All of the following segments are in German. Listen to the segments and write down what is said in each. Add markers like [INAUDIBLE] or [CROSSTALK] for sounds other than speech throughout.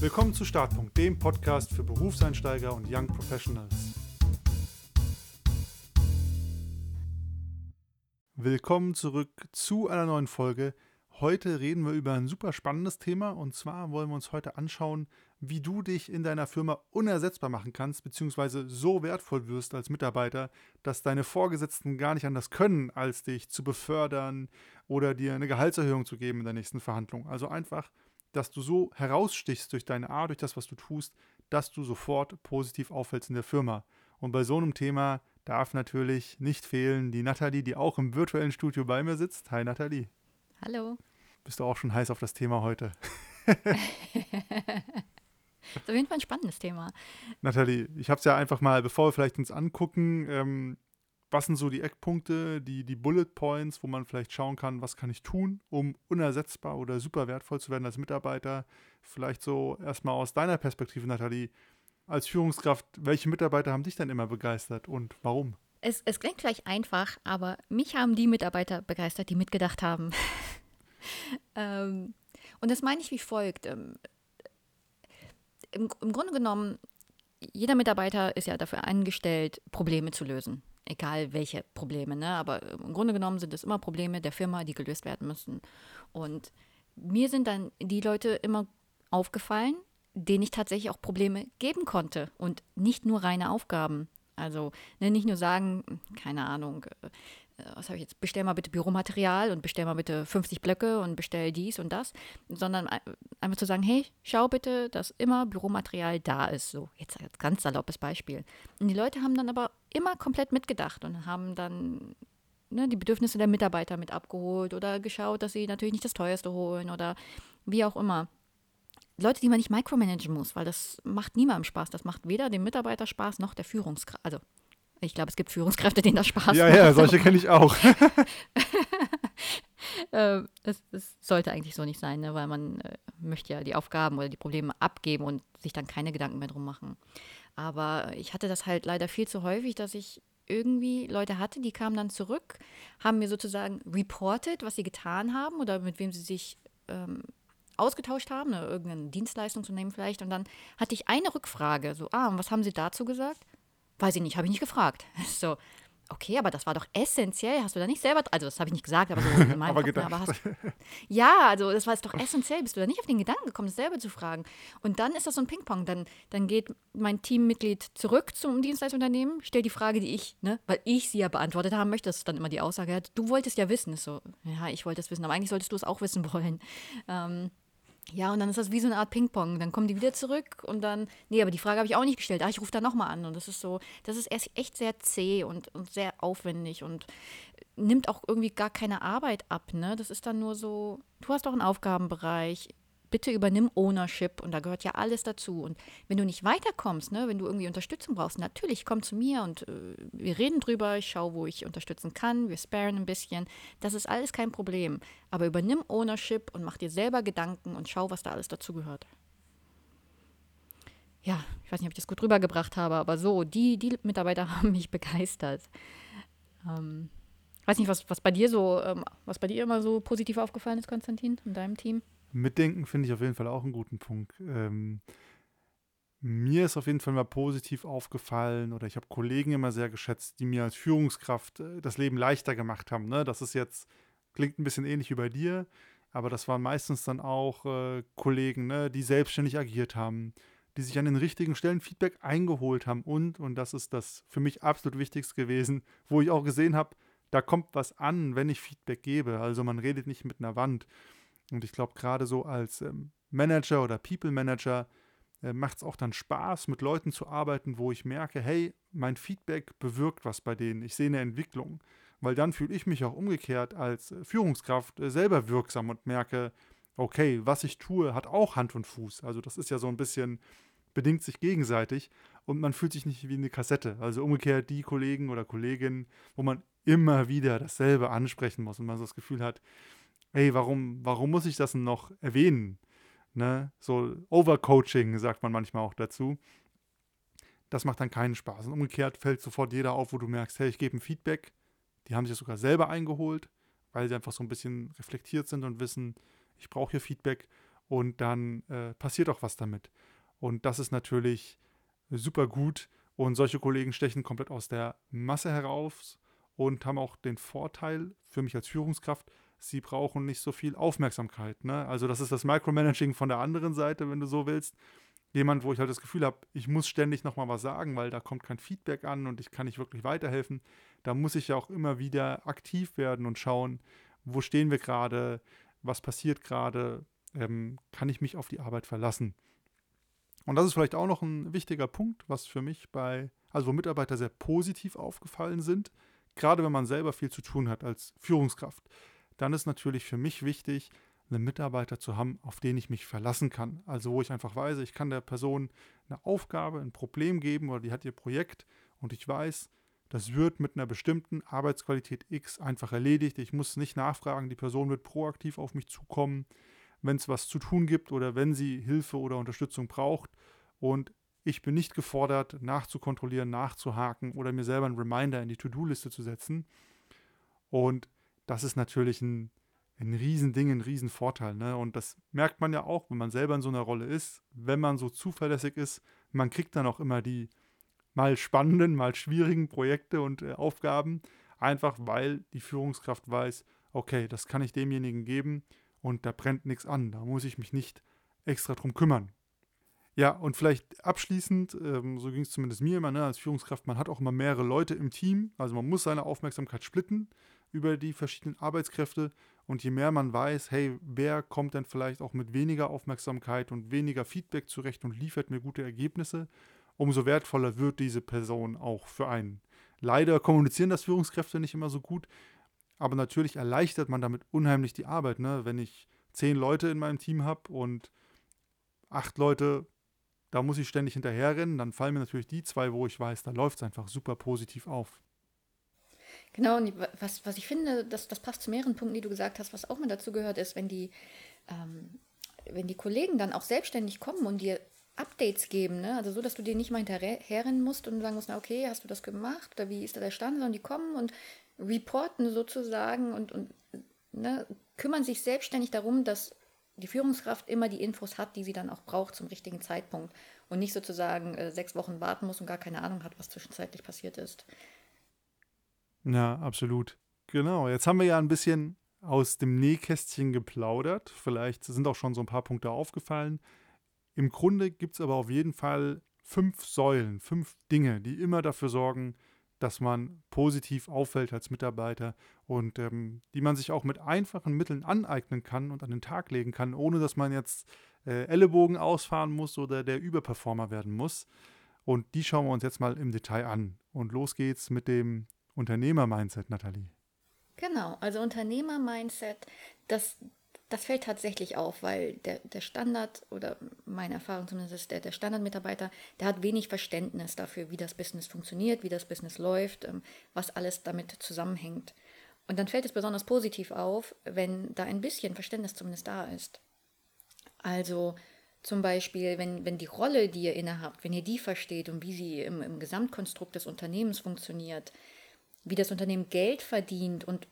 Willkommen zu Startpunkt, dem Podcast für Berufseinsteiger und Young Professionals. Willkommen zurück zu einer neuen Folge. Heute reden wir über ein super spannendes Thema und zwar wollen wir uns heute anschauen, wie du dich in deiner Firma unersetzbar machen kannst, beziehungsweise so wertvoll wirst als Mitarbeiter, dass deine Vorgesetzten gar nicht anders können, als dich zu befördern oder dir eine Gehaltserhöhung zu geben in der nächsten Verhandlung. Also einfach dass du so herausstichst durch deine Art, durch das, was du tust, dass du sofort positiv auffällst in der Firma. Und bei so einem Thema darf natürlich nicht fehlen die Nathalie, die auch im virtuellen Studio bei mir sitzt. Hi Nathalie. Hallo. Bist du auch schon heiß auf das Thema heute? das [LAUGHS] ist auf jeden Fall ein spannendes Thema. Nathalie, ich habe es ja einfach mal, bevor wir vielleicht uns angucken, ähm, was sind so die Eckpunkte, die, die Bullet Points, wo man vielleicht schauen kann, was kann ich tun, um unersetzbar oder super wertvoll zu werden als Mitarbeiter? Vielleicht so erstmal aus deiner Perspektive, Nathalie, als Führungskraft, welche Mitarbeiter haben dich denn immer begeistert und warum? Es, es klingt vielleicht einfach, aber mich haben die Mitarbeiter begeistert, die mitgedacht haben. [LAUGHS] ähm, und das meine ich wie folgt. Ähm, im, Im Grunde genommen, jeder Mitarbeiter ist ja dafür angestellt, Probleme zu lösen egal welche Probleme, ne? aber im Grunde genommen sind es immer Probleme der Firma, die gelöst werden müssen. Und mir sind dann die Leute immer aufgefallen, denen ich tatsächlich auch Probleme geben konnte und nicht nur reine Aufgaben. Also ne, nicht nur sagen, keine Ahnung, äh, was habe ich jetzt, bestell mal bitte Büromaterial und bestell mal bitte 50 Blöcke und bestell dies und das, sondern einfach zu sagen, hey, schau bitte, dass immer Büromaterial da ist. So, jetzt als ganz saloppes Beispiel. Und die Leute haben dann aber immer komplett mitgedacht und haben dann ne, die Bedürfnisse der Mitarbeiter mit abgeholt oder geschaut, dass sie natürlich nicht das teuerste holen oder wie auch immer. Leute, die man nicht micromanagen muss, weil das macht niemandem Spaß. Das macht weder dem Mitarbeiter Spaß noch der Führungskraft. Also ich glaube, es gibt Führungskräfte, denen das Spaß ja, macht. Ja, ja, solche kenne ich auch. [LAUGHS] ähm, das, das, sollte eigentlich so nicht sein, ne? weil man äh, möchte ja die Aufgaben oder die Probleme abgeben und sich dann keine Gedanken mehr drum machen. Aber ich hatte das halt leider viel zu häufig, dass ich irgendwie Leute hatte, die kamen dann zurück, haben mir sozusagen reported, was sie getan haben oder mit wem sie sich ähm, ausgetauscht haben, ne? irgendeine Dienstleistungsunternehmen vielleicht. Und dann hatte ich eine Rückfrage, so, ah, und was haben sie dazu gesagt? Weiß ich nicht, habe ich nicht gefragt. [LAUGHS] So, okay, aber das war doch essentiell. Hast du da nicht selber, also das habe ich nicht gesagt, aber so in meinem [LAUGHS] aber Kopf, aber hast, [LAUGHS] Ja, also das war jetzt doch essentiell. Bist du da nicht auf den Gedanken gekommen, das selber zu fragen? Und dann ist das so ein Ping-Pong. Dann, dann geht mein Teammitglied zurück zum Dienstleistungsunternehmen, stellt die Frage, die ich, ne, weil ich sie ja beantwortet haben möchte, das ist dann immer die Aussage, du wolltest ja wissen. Ist so, ja, ich wollte es wissen, aber eigentlich solltest du es auch wissen wollen. Ähm, ja, und dann ist das wie so eine Art Ping-Pong. Dann kommen die wieder zurück und dann, nee, aber die Frage habe ich auch nicht gestellt. Ah, ich rufe da nochmal an. Und das ist so, das ist echt sehr zäh und, und sehr aufwendig und nimmt auch irgendwie gar keine Arbeit ab, ne? Das ist dann nur so, du hast doch einen Aufgabenbereich, bitte übernimm Ownership und da gehört ja alles dazu. Und wenn du nicht weiterkommst, ne, wenn du irgendwie Unterstützung brauchst, natürlich komm zu mir und äh, wir reden drüber, ich schaue, wo ich unterstützen kann, wir sparen ein bisschen. Das ist alles kein Problem. Aber übernimm Ownership und mach dir selber Gedanken und schau, was da alles dazu gehört. Ja, ich weiß nicht, ob ich das gut rübergebracht habe, aber so, die, die Mitarbeiter [LAUGHS] haben mich begeistert. Ähm, weiß nicht, was, was bei dir so, ähm, was bei dir immer so positiv aufgefallen ist, Konstantin, in deinem Team? Mitdenken finde ich auf jeden Fall auch einen guten Punkt. Ähm, mir ist auf jeden Fall mal positiv aufgefallen oder ich habe Kollegen immer sehr geschätzt, die mir als Führungskraft äh, das Leben leichter gemacht haben. Ne? Das ist jetzt, klingt ein bisschen ähnlich wie bei dir, aber das waren meistens dann auch äh, Kollegen, ne, die selbstständig agiert haben, die sich an den richtigen Stellen Feedback eingeholt haben und, und das ist das für mich absolut Wichtigste gewesen, wo ich auch gesehen habe, da kommt was an, wenn ich Feedback gebe. Also man redet nicht mit einer Wand. Und ich glaube, gerade so als ähm, Manager oder People Manager äh, macht es auch dann Spaß, mit Leuten zu arbeiten, wo ich merke, hey, mein Feedback bewirkt was bei denen. Ich sehe eine Entwicklung. Weil dann fühle ich mich auch umgekehrt als äh, Führungskraft äh, selber wirksam und merke, okay, was ich tue, hat auch Hand und Fuß. Also das ist ja so ein bisschen, bedingt sich gegenseitig und man fühlt sich nicht wie eine Kassette. Also umgekehrt die Kollegen oder Kolleginnen, wo man immer wieder dasselbe ansprechen muss und man so das Gefühl hat, hey, warum, warum muss ich das noch erwähnen? Ne? So Overcoaching sagt man manchmal auch dazu. Das macht dann keinen Spaß. Und umgekehrt fällt sofort jeder auf, wo du merkst, hey, ich gebe ein Feedback. Die haben sich das sogar selber eingeholt, weil sie einfach so ein bisschen reflektiert sind und wissen, ich brauche hier Feedback. und dann äh, passiert auch was damit. Und das ist natürlich super gut. Und solche Kollegen stechen komplett aus der Masse heraus und haben auch den Vorteil für mich als Führungskraft, sie brauchen nicht so viel Aufmerksamkeit. Ne? Also das ist das Micromanaging von der anderen Seite, wenn du so willst. Jemand, wo ich halt das Gefühl habe, ich muss ständig nochmal was sagen, weil da kommt kein Feedback an und ich kann nicht wirklich weiterhelfen. Da muss ich ja auch immer wieder aktiv werden und schauen, wo stehen wir gerade, was passiert gerade, ähm, kann ich mich auf die Arbeit verlassen. Und das ist vielleicht auch noch ein wichtiger Punkt, was für mich bei, also wo Mitarbeiter sehr positiv aufgefallen sind, gerade wenn man selber viel zu tun hat als Führungskraft. Dann ist natürlich für mich wichtig, einen Mitarbeiter zu haben, auf den ich mich verlassen kann. Also wo ich einfach weiß, ich kann der Person eine Aufgabe, ein Problem geben oder die hat ihr Projekt und ich weiß, das wird mit einer bestimmten Arbeitsqualität X einfach erledigt. Ich muss nicht nachfragen, die Person wird proaktiv auf mich zukommen wenn es was zu tun gibt oder wenn sie Hilfe oder Unterstützung braucht. Und ich bin nicht gefordert, nachzukontrollieren, nachzuhaken oder mir selber einen Reminder in die To-Do-Liste zu setzen. Und das ist natürlich ein, ein Riesending, ein Riesenvorteil. Ne? Und das merkt man ja auch, wenn man selber in so einer Rolle ist, wenn man so zuverlässig ist, man kriegt dann auch immer die mal spannenden, mal schwierigen Projekte und äh, Aufgaben, einfach weil die Führungskraft weiß, okay, das kann ich demjenigen geben und da brennt nichts an. Da muss ich mich nicht extra drum kümmern. Ja, und vielleicht abschließend, ähm, so ging es zumindest mir immer, ne, als Führungskraft, man hat auch immer mehrere Leute im Team, also man muss seine Aufmerksamkeit splitten über die verschiedenen Arbeitskräfte und je mehr man weiß, hey, wer kommt denn vielleicht auch mit weniger Aufmerksamkeit und weniger Feedback zurecht und liefert mir gute Ergebnisse, umso wertvoller wird diese Person auch für einen. Leider kommunizieren das Führungskräfte nicht immer so gut, aber natürlich erleichtert man damit unheimlich die Arbeit. Ne? Wenn ich zehn Leute in meinem Team habe und acht Leute, da muss ich ständig hinterherrennen, dann fallen mir natürlich die zwei, wo ich weiß, da läuft es einfach super positiv auf. Genau, und was, was ich finde, das, das passt zu mehreren Punkten, die du gesagt hast, was auch mit dazu gehört, ist, wenn die, ähm, wenn die Kollegen dann auch selbstständig kommen und dir Updates geben, ne? also so, dass du dir nicht mal hinterherrennen musst und sagen musst, na okay, hast du das gemacht oder wie ist da der Stand, sondern die kommen und reporten sozusagen und, und ne, kümmern sich selbstständig darum, dass die Führungskraft immer die Infos hat, die sie dann auch braucht zum richtigen Zeitpunkt und nicht sozusagen äh, sechs Wochen warten muss und gar keine Ahnung hat, was zwischenzeitlich passiert ist. Ja, absolut. Genau, jetzt haben wir ja ein bisschen aus dem Nähkästchen geplaudert. Vielleicht sind auch schon so ein paar Punkte aufgefallen. Im Grunde gibt es aber auf jeden Fall fünf Säulen, fünf Dinge, die immer dafür sorgen, dass man positiv auffällt als Mitarbeiter und ähm, die man sich auch mit einfachen Mitteln aneignen kann und an den Tag legen kann, ohne dass man jetzt äh, Ellenbogen ausfahren muss oder der Überperformer werden muss. Und die schauen wir uns jetzt mal im Detail an. Und los geht's mit dem Unternehmer-Mindset, Nathalie. Genau, also Unternehmer-Mindset, das das fällt tatsächlich auf, weil der, der Standard, oder meine Erfahrung zumindest ist, der, der Standardmitarbeiter, der hat wenig Verständnis dafür, wie das Business funktioniert, wie das Business läuft, ähm, was alles damit zusammenhängt. Und dann fällt es besonders positiv auf, wenn da ein bisschen Verständnis zumindest da ist. Also zum Beispiel, wenn, wenn die Rolle, die ihr innehabt, wenn ihr die versteht und wie sie im, im Gesamtkonstrukt des Unternehmens funktioniert, wie das Unternehmen Geld verdient und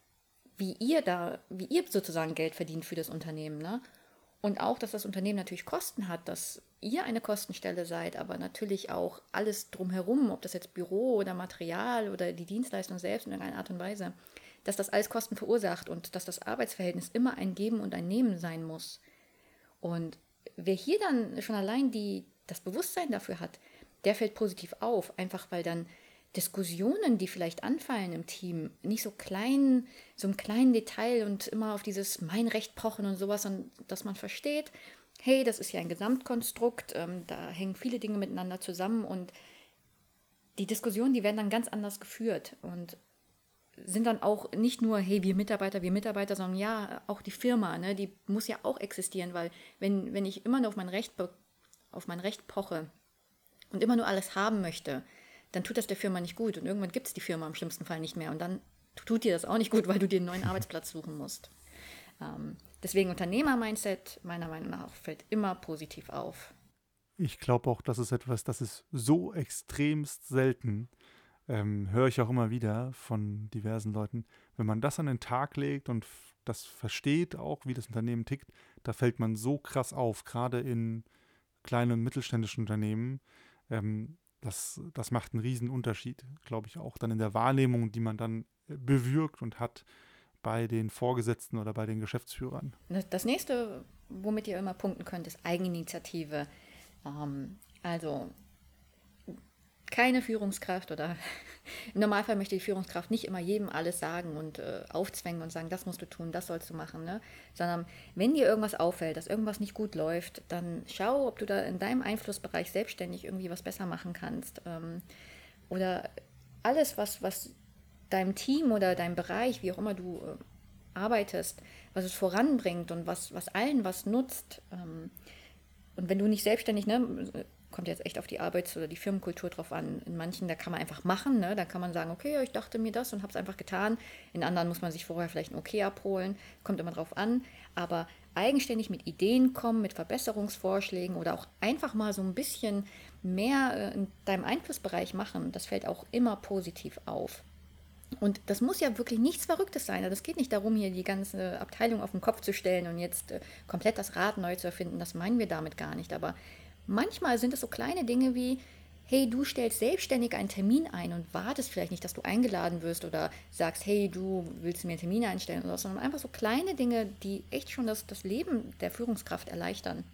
wie ihr da, wie ihr sozusagen Geld verdient für das Unternehmen, ne? Und auch, dass das Unternehmen natürlich Kosten hat, dass ihr eine Kostenstelle seid, aber natürlich auch alles drumherum, ob das jetzt Büro oder Material oder die Dienstleistung selbst in irgendeiner Art und Weise, dass das alles Kosten verursacht und dass das Arbeitsverhältnis immer ein Geben und ein Nehmen sein muss. Und wer hier dann schon allein die, das Bewusstsein dafür hat, der fällt positiv auf, einfach weil dann Diskussionen, die vielleicht anfallen im Team, nicht so klein, so im kleinen Detail und immer auf dieses mein Recht pochen und sowas, sondern dass man versteht, hey, das ist ja ein Gesamtkonstrukt, ähm, da hängen viele Dinge miteinander zusammen und die Diskussionen, die werden dann ganz anders geführt und sind dann auch nicht nur, hey, wir Mitarbeiter, wir Mitarbeiter, sondern ja, auch die Firma, ne, die muss ja auch existieren, weil wenn, wenn ich immer nur auf mein Recht, auf mein Recht poche und immer nur alles haben möchte, dann tut das der Firma nicht gut. Und irgendwann gibt es die Firma im schlimmsten Fall nicht mehr. Und dann tut dir das auch nicht gut, weil du dir einen neuen Arbeitsplatz suchen musst. Ähm, deswegen Unternehmer-Mindset, meiner Meinung nach, fällt immer positiv auf. Ich glaube auch, das ist etwas, das ist so extremst selten. Ähm, höre ich auch immer wieder von diversen Leuten. Wenn man das an den Tag legt und das versteht auch, wie das Unternehmen tickt, da fällt man so krass auf, gerade in kleinen und mittelständischen Unternehmen. Ähm, das, das macht einen riesen Unterschied, glaube ich, auch dann in der Wahrnehmung, die man dann äh, bewirkt und hat bei den Vorgesetzten oder bei den Geschäftsführern. Das nächste, womit ihr immer punkten könnt, ist Eigeninitiative. Ähm, also keine Führungskraft oder [LAUGHS] im Normalfall möchte die Führungskraft nicht immer jedem alles sagen und äh, aufzwängen und sagen, das musst du tun, das sollst du machen, ne? sondern wenn dir irgendwas auffällt, dass irgendwas nicht gut läuft, dann schau, ob du da in deinem Einflussbereich selbstständig irgendwie was besser machen kannst ähm, oder alles, was, was deinem Team oder deinem Bereich, wie auch immer du äh, arbeitest, was es voranbringt und was, was allen was nutzt. Ähm, und wenn du nicht selbstständig, ne, kommt jetzt echt auf die Arbeits- oder die Firmenkultur drauf an. In manchen, da kann man einfach machen, ne? da kann man sagen, okay, ich dachte mir das und habe es einfach getan. In anderen muss man sich vorher vielleicht ein Okay abholen, kommt immer drauf an. Aber eigenständig mit Ideen kommen, mit Verbesserungsvorschlägen oder auch einfach mal so ein bisschen mehr äh, in deinem Einflussbereich machen, das fällt auch immer positiv auf. Und das muss ja wirklich nichts Verrücktes sein. Das geht nicht darum, hier die ganze Abteilung auf den Kopf zu stellen und jetzt äh, komplett das Rad neu zu erfinden. Das meinen wir damit gar nicht. Aber Manchmal sind es so kleine Dinge wie, hey, du stellst selbstständig einen Termin ein und wartest vielleicht nicht, dass du eingeladen wirst oder sagst, hey, du willst mir einen Termin einstellen oder so, sondern einfach so kleine Dinge, die echt schon das, das Leben der Führungskraft erleichtern.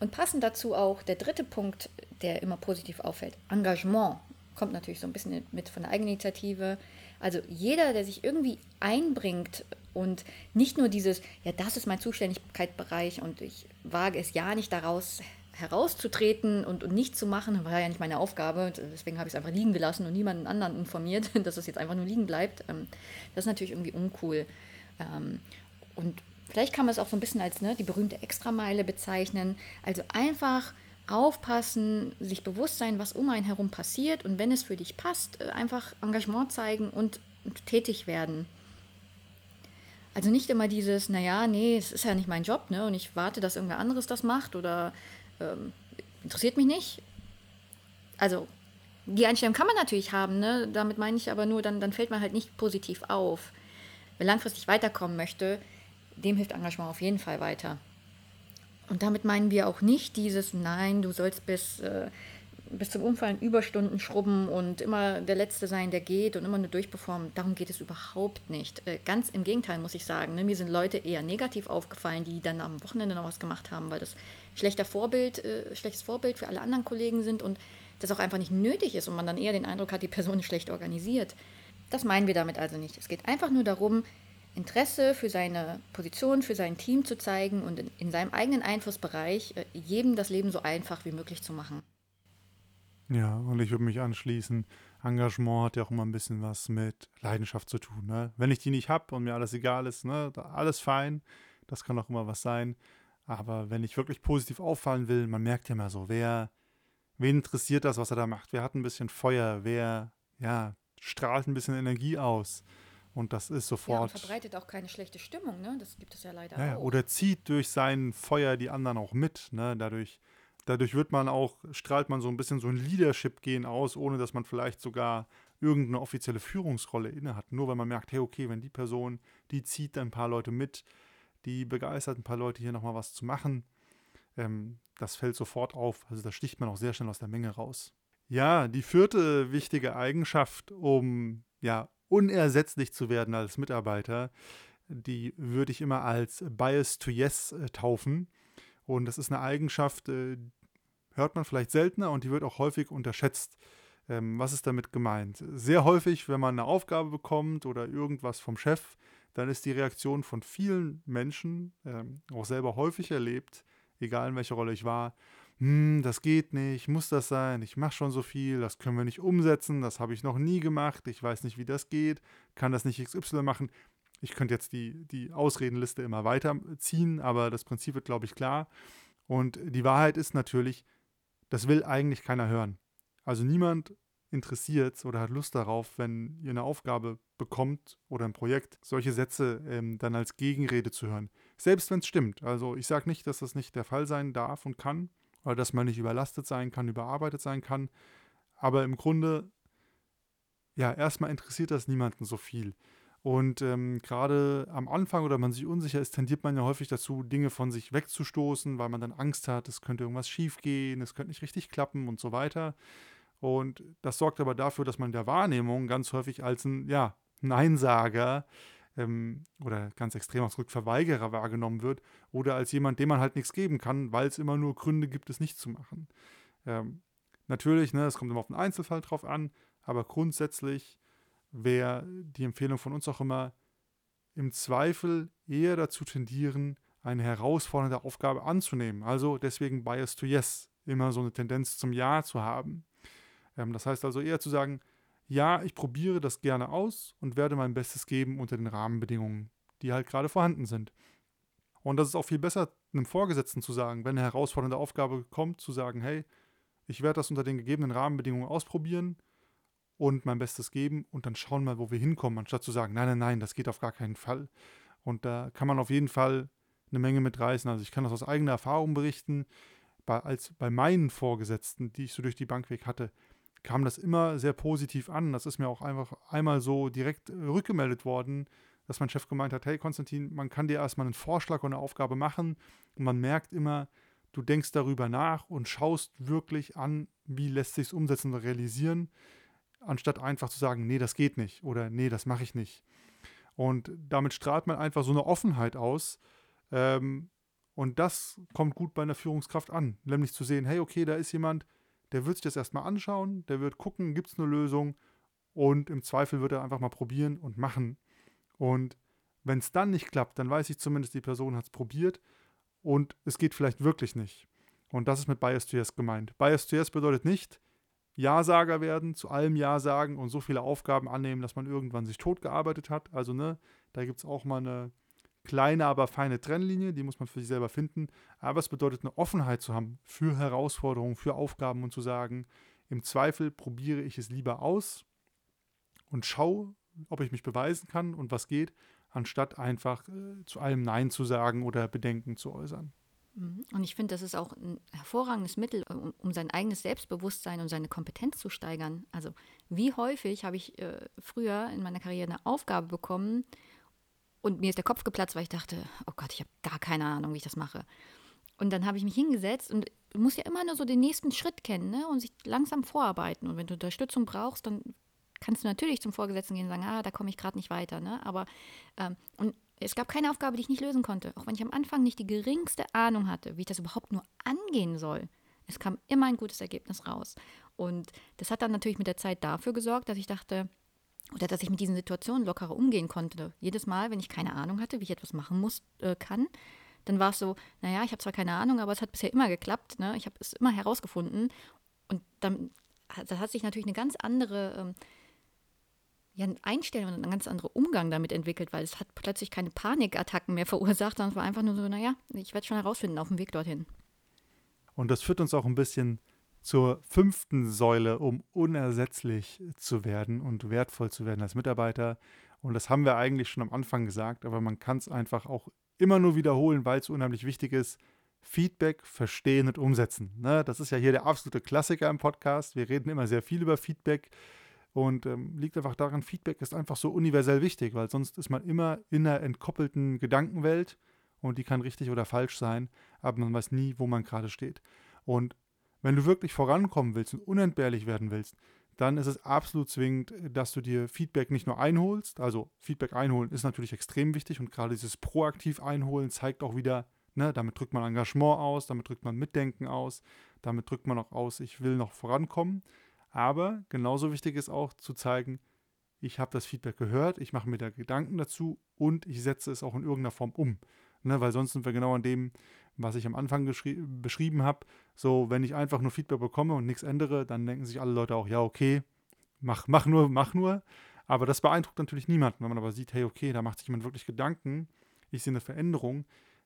Und passend dazu auch der dritte Punkt, der immer positiv auffällt, Engagement. Kommt natürlich so ein bisschen mit von der Eigeninitiative. Also jeder, der sich irgendwie einbringt und nicht nur dieses, ja, das ist mein Zuständigkeitsbereich und ich wage es ja nicht daraus herauszutreten und, und nicht zu machen, war ja nicht meine Aufgabe. Deswegen habe ich es einfach liegen gelassen und niemanden anderen informiert, [LAUGHS] dass es jetzt einfach nur liegen bleibt. Ähm, das ist natürlich irgendwie uncool. Ähm, und vielleicht kann man es auch so ein bisschen als ne, die berühmte Extrameile bezeichnen. Also einfach aufpassen, sich bewusst sein, was um einen herum passiert und wenn es für dich passt, äh, einfach Engagement zeigen und, und tätig werden. Also nicht immer dieses, naja, nee, es ist ja nicht mein Job, ne? Und ich warte, dass irgendwer anderes das macht oder ähm, interessiert mich nicht. Also die Einstellung kann man natürlich haben, ne? damit meine ich aber nur, dann, dann fällt man halt nicht positiv auf. Wer langfristig weiterkommen möchte, dem hilft Engagement auf jeden Fall weiter. Und damit meinen wir auch nicht dieses, nein, du sollst bis äh, bis zum Umfallen Überstunden schrubben und immer der Letzte sein, der geht und immer nur durchperformen. Darum geht es überhaupt nicht. Äh, ganz im Gegenteil, muss ich sagen. Ne? Mir sind Leute eher negativ aufgefallen, die dann am Wochenende noch was gemacht haben, weil das schlechter Vorbild, äh, schlechtes Vorbild für alle anderen Kollegen sind und das auch einfach nicht nötig ist und man dann eher den Eindruck hat, die Person ist [LAUGHS] schlecht organisiert. Das meinen wir damit also nicht. Es geht einfach nur darum, Interesse für seine Position, für sein Team zu zeigen und in, in seinem eigenen Einflussbereich äh, jedem das Leben so einfach wie möglich zu machen. Ja, und ich würde mich anschließen. Engagement hat ja auch immer ein bisschen was mit Leidenschaft zu tun. Ne? Wenn ich die nicht habe und mir alles egal ist, ne, alles fein, das kann auch immer was sein. Aber wenn ich wirklich positiv auffallen will, man merkt ja mal so, wer, wen interessiert das, was er da macht? Wer hat ein bisschen Feuer? Wer, ja, strahlt ein bisschen Energie aus? Und das ist sofort. Ja, und verbreitet auch keine schlechte Stimmung, ne? Das gibt es ja leider ja, auch. Oder zieht durch sein Feuer die anderen auch mit, ne? Dadurch Dadurch wird man auch, strahlt man so ein bisschen so ein Leadership-Gehen aus, ohne dass man vielleicht sogar irgendeine offizielle Führungsrolle inne hat. Nur weil man merkt, hey, okay, wenn die Person, die zieht ein paar Leute mit, die begeistert ein paar Leute hier nochmal was zu machen, ähm, das fällt sofort auf. Also da sticht man auch sehr schnell aus der Menge raus. Ja, die vierte wichtige Eigenschaft, um ja unersetzlich zu werden als Mitarbeiter, die würde ich immer als Bias to Yes äh, taufen. Und das ist eine Eigenschaft, äh, hört man vielleicht seltener und die wird auch häufig unterschätzt. Ähm, was ist damit gemeint? Sehr häufig, wenn man eine Aufgabe bekommt oder irgendwas vom Chef, dann ist die Reaktion von vielen Menschen, ähm, auch selber häufig erlebt, egal in welcher Rolle ich war, hm, das geht nicht, muss das sein, ich mache schon so viel, das können wir nicht umsetzen, das habe ich noch nie gemacht, ich weiß nicht, wie das geht, kann das nicht XY machen. Ich könnte jetzt die, die Ausredenliste immer weiterziehen, aber das Prinzip wird, glaube ich, klar. Und die Wahrheit ist natürlich, das will eigentlich keiner hören. Also niemand interessiert oder hat Lust darauf, wenn ihr eine Aufgabe bekommt oder ein Projekt, solche Sätze ähm, dann als Gegenrede zu hören. Selbst wenn es stimmt. Also ich sage nicht, dass das nicht der Fall sein darf und kann, oder dass man nicht überlastet sein kann, überarbeitet sein kann. Aber im Grunde, ja, erstmal interessiert das niemanden so viel. Und ähm, gerade am Anfang oder man sich unsicher ist, tendiert man ja häufig dazu, Dinge von sich wegzustoßen, weil man dann Angst hat, es könnte irgendwas schiefgehen, es könnte nicht richtig klappen und so weiter. Und das sorgt aber dafür, dass man der Wahrnehmung ganz häufig als ein ja, Neinsager ähm, oder ganz extrem ausgedrückt Verweigerer wahrgenommen wird oder als jemand, dem man halt nichts geben kann, weil es immer nur Gründe gibt, es nicht zu machen. Ähm, natürlich, ne, es kommt immer auf den Einzelfall drauf an, aber grundsätzlich wäre die Empfehlung von uns auch immer, im Zweifel eher dazu tendieren, eine herausfordernde Aufgabe anzunehmen. Also deswegen Bias to Yes, immer so eine Tendenz zum Ja zu haben. Ähm, das heißt also eher zu sagen, ja, ich probiere das gerne aus und werde mein Bestes geben unter den Rahmenbedingungen, die halt gerade vorhanden sind. Und das ist auch viel besser, einem Vorgesetzten zu sagen, wenn eine herausfordernde Aufgabe kommt, zu sagen, hey, ich werde das unter den gegebenen Rahmenbedingungen ausprobieren und mein Bestes geben und dann schauen mal, wo wir hinkommen, anstatt zu sagen, nein, nein, nein, das geht auf gar keinen Fall. Und da kann man auf jeden Fall eine Menge mitreißen. Also ich kann das aus eigener Erfahrung berichten. Bei, als bei meinen Vorgesetzten, die ich so durch die Bank weg hatte, kam das immer sehr positiv an. Das ist mir auch einfach einmal so direkt rückgemeldet worden, dass mein Chef gemeint hat, hey Konstantin, man kann dir erstmal einen Vorschlag und eine Aufgabe machen und man merkt immer, du denkst darüber nach und schaust wirklich an, wie lässt sich es umsetzen und realisieren anstatt einfach zu sagen, nee, das geht nicht oder nee, das mache ich nicht. Und damit strahlt man einfach so eine Offenheit aus. Ähm, und das kommt gut bei einer Führungskraft an. Nämlich zu sehen, hey, okay, da ist jemand, der wird sich das erstmal anschauen, der wird gucken, gibt es eine Lösung und im Zweifel wird er einfach mal probieren und machen. Und wenn es dann nicht klappt, dann weiß ich zumindest, die Person hat es probiert und es geht vielleicht wirklich nicht. Und das ist mit Bias to Yes gemeint. Bias to Yes bedeutet nicht, Ja-Sager werden, zu allem Ja sagen und so viele Aufgaben annehmen, dass man irgendwann sich totgearbeitet hat. Also, ne, da gibt es auch mal eine kleine, aber feine Trennlinie, die muss man für sich selber finden. Aber es bedeutet eine Offenheit zu haben für Herausforderungen, für Aufgaben und zu sagen, im Zweifel probiere ich es lieber aus und schaue, ob ich mich beweisen kann und was geht, anstatt einfach äh, zu allem Nein zu sagen oder Bedenken zu äußern. Mhm. Und ich finde, das ist auch ein hervorragendes Mittel, um, um, sein eigenes Selbstbewusstsein und seine Kompetenz zu steigern. Also wie häufig habe ich äh, früher in meiner Karriere eine Aufgabe bekommen und mir ist der Kopf geplatzt, weil ich dachte, oh Gott, ich habe gar keine Ahnung, wie ich das mache. Und dann habe ich mich hingesetzt und du musst ja immer nur so den nächsten Schritt kennen ne? und sich langsam vorarbeiten. Und wenn du Unterstützung brauchst, dann kannst du natürlich zum Vorgesetzten gehen und sagen, ah, da komme ich gerade nicht weiter. Ne? Aber ähm, und es gab keine Aufgabe, die ich nicht lösen konnte. Auch wenn ich am Anfang nicht die geringste Ahnung hatte, wie ich das überhaupt nur angehen soll. Es kam immer ein gutes Ergebnis raus. Und das hat dann natürlich mit der Zeit dafür gesorgt, dass ich dachte, oder dass ich mit diesen Situationen lockerer umgehen konnte. Jedes Mal, wenn ich keine Ahnung hatte, wie ich etwas machen muss, äh, kann, dann war es so, naja, ich habe zwar keine Ahnung, aber es hat bisher immer geklappt. Ne? Ich habe es immer herausgefunden. Und dann da hat sich natürlich eine ganz andere ähm, ja, Einstellung und ein ganz anderer Umgang damit entwickelt, weil es hat plötzlich keine Panikattacken mehr verursacht, sondern es war einfach nur so, naja, ich werde schon herausfinden auf dem Weg dorthin. Und das führt uns auch ein bisschen zur fünften Säule, um unersetzlich zu werden und wertvoll zu werden als Mitarbeiter. Und das haben wir eigentlich schon am Anfang gesagt, aber man kann es einfach auch immer nur wiederholen, weil es unheimlich wichtig ist. Feedback verstehen und umsetzen. Ne? Das ist ja hier der absolute Klassiker im Podcast. Wir reden immer sehr viel über Feedback. Und ähm, liegt einfach daran, Feedback ist einfach so universell wichtig, weil sonst ist man immer in einer entkoppelten Gedankenwelt und die kann richtig oder falsch sein, aber man weiß nie, wo man gerade steht. Und wenn du wirklich vorankommen willst und unentbehrlich werden willst, dann ist es absolut zwingend, dass du dir Feedback nicht nur einholst. Also Feedback einholen ist natürlich extrem wichtig und gerade dieses proaktiv einholen zeigt auch wieder, ne, damit drückt man Engagement aus, damit drückt man Mitdenken aus, damit drückt man auch aus, ich will noch vorankommen. Aber genauso wichtig ist auch zu zeigen, ich habe das Feedback gehört, ich mache mir da Gedanken dazu und ich setze es auch in irgendeiner Form um. Ne, weil sonst sind wir genau an dem, was ich am Anfang beschrieben habe. So, wenn ich einfach nur Feedback bekomme und nichts ändere, dann denken sich alle Leute auch, ja, okay, mach, mach nur, mach nur. Aber das beeindruckt natürlich niemanden. Wenn man aber sieht, hey, okay, da macht sich jemand wirklich Gedanken, ich sehe eine Veränderung,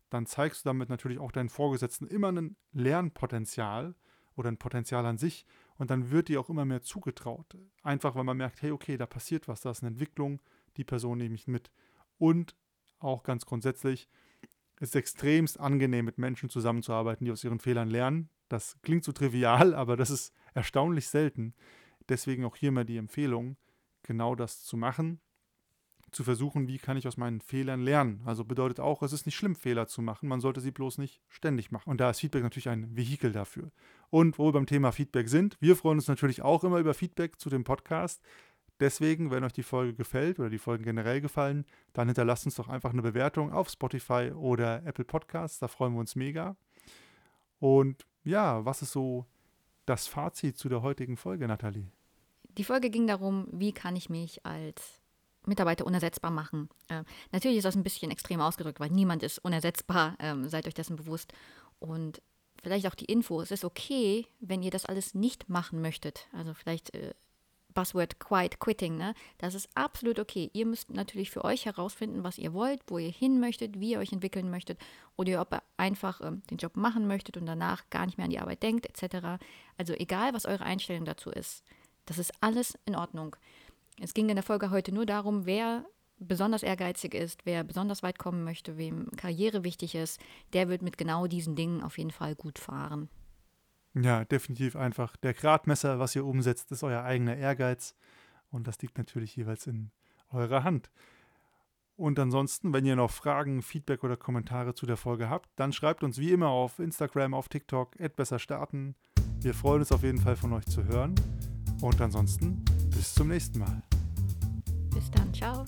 dann zeigst du damit natürlich auch deinen Vorgesetzten immer ein Lernpotenzial oder ein Potenzial an sich und dann wird dir auch immer mehr zugetraut. Einfach weil man merkt, hey, okay, da passiert was, da ist eine Entwicklung, die Person nehme ich mit. Und auch ganz grundsätzlich, es ist extremst angenehm, mit Menschen zusammenzuarbeiten, die aus ihren Fehlern lernen. Das klingt so trivial, [LAUGHS] aber das ist erstaunlich selten. Deswegen auch hier mal die Empfehlung, genau das zu machen. Zu versuchen, wie kann ich aus meinen Fehlern lernen. Also bedeutet auch, es ist nicht schlimm, Fehler zu machen. Man sollte sie bloß nicht ständig machen. Und da ist Feedback natürlich ein Vehikel dafür. Und wo wir beim Thema Feedback sind, wir freuen uns natürlich auch immer über Feedback zu dem Podcast. Deswegen, wenn euch die Folge gefällt oder die Folgen generell gefallen, dann hinterlasst uns doch einfach eine Bewertung auf Spotify oder Apple Podcasts. Da freuen wir uns mega. Und ja, was ist so das Fazit zu der heutigen Folge, Nathalie? Die Folge ging darum, wie kann ich mich als Mitarbeiter unersetzbar machen. Äh, natürlich ist das ein bisschen extrem ausgedrückt, weil niemand ist unersetzbar, ähm, seid euch dessen bewusst. Und vielleicht auch die Info, es ist okay, wenn ihr das alles nicht machen möchtet. Also vielleicht äh, Buzzword Quiet Quitting, ne? Das ist absolut okay. Ihr müsst natürlich für euch herausfinden, was ihr wollt, wo ihr hin möchtet, wie ihr euch entwickeln möchtet oder ob ihr einfach ähm, den Job machen möchtet und danach gar nicht mehr an die Arbeit denkt, etc. Also egal, was eure Einstellung dazu ist, das ist alles in Ordnung. Es ging in der Folge heute nur darum, wer besonders ehrgeizig ist, wer besonders weit kommen möchte, wem Karriere wichtig ist, der wird mit genau diesen Dingen auf jeden Fall gut fahren. Ja, definitiv einfach. Der Gradmesser, was ihr umsetzt, ist euer eigener Ehrgeiz. Und das liegt natürlich jeweils in eurer Hand. Und ansonsten, wenn ihr noch Fragen, Feedback oder Kommentare zu der Folge habt, dann schreibt uns wie immer auf Instagram, auf TikTok, besser starten. Wir freuen uns auf jeden Fall von euch zu hören. Und ansonsten bis zum nächsten Mal. Bis dann, ciao.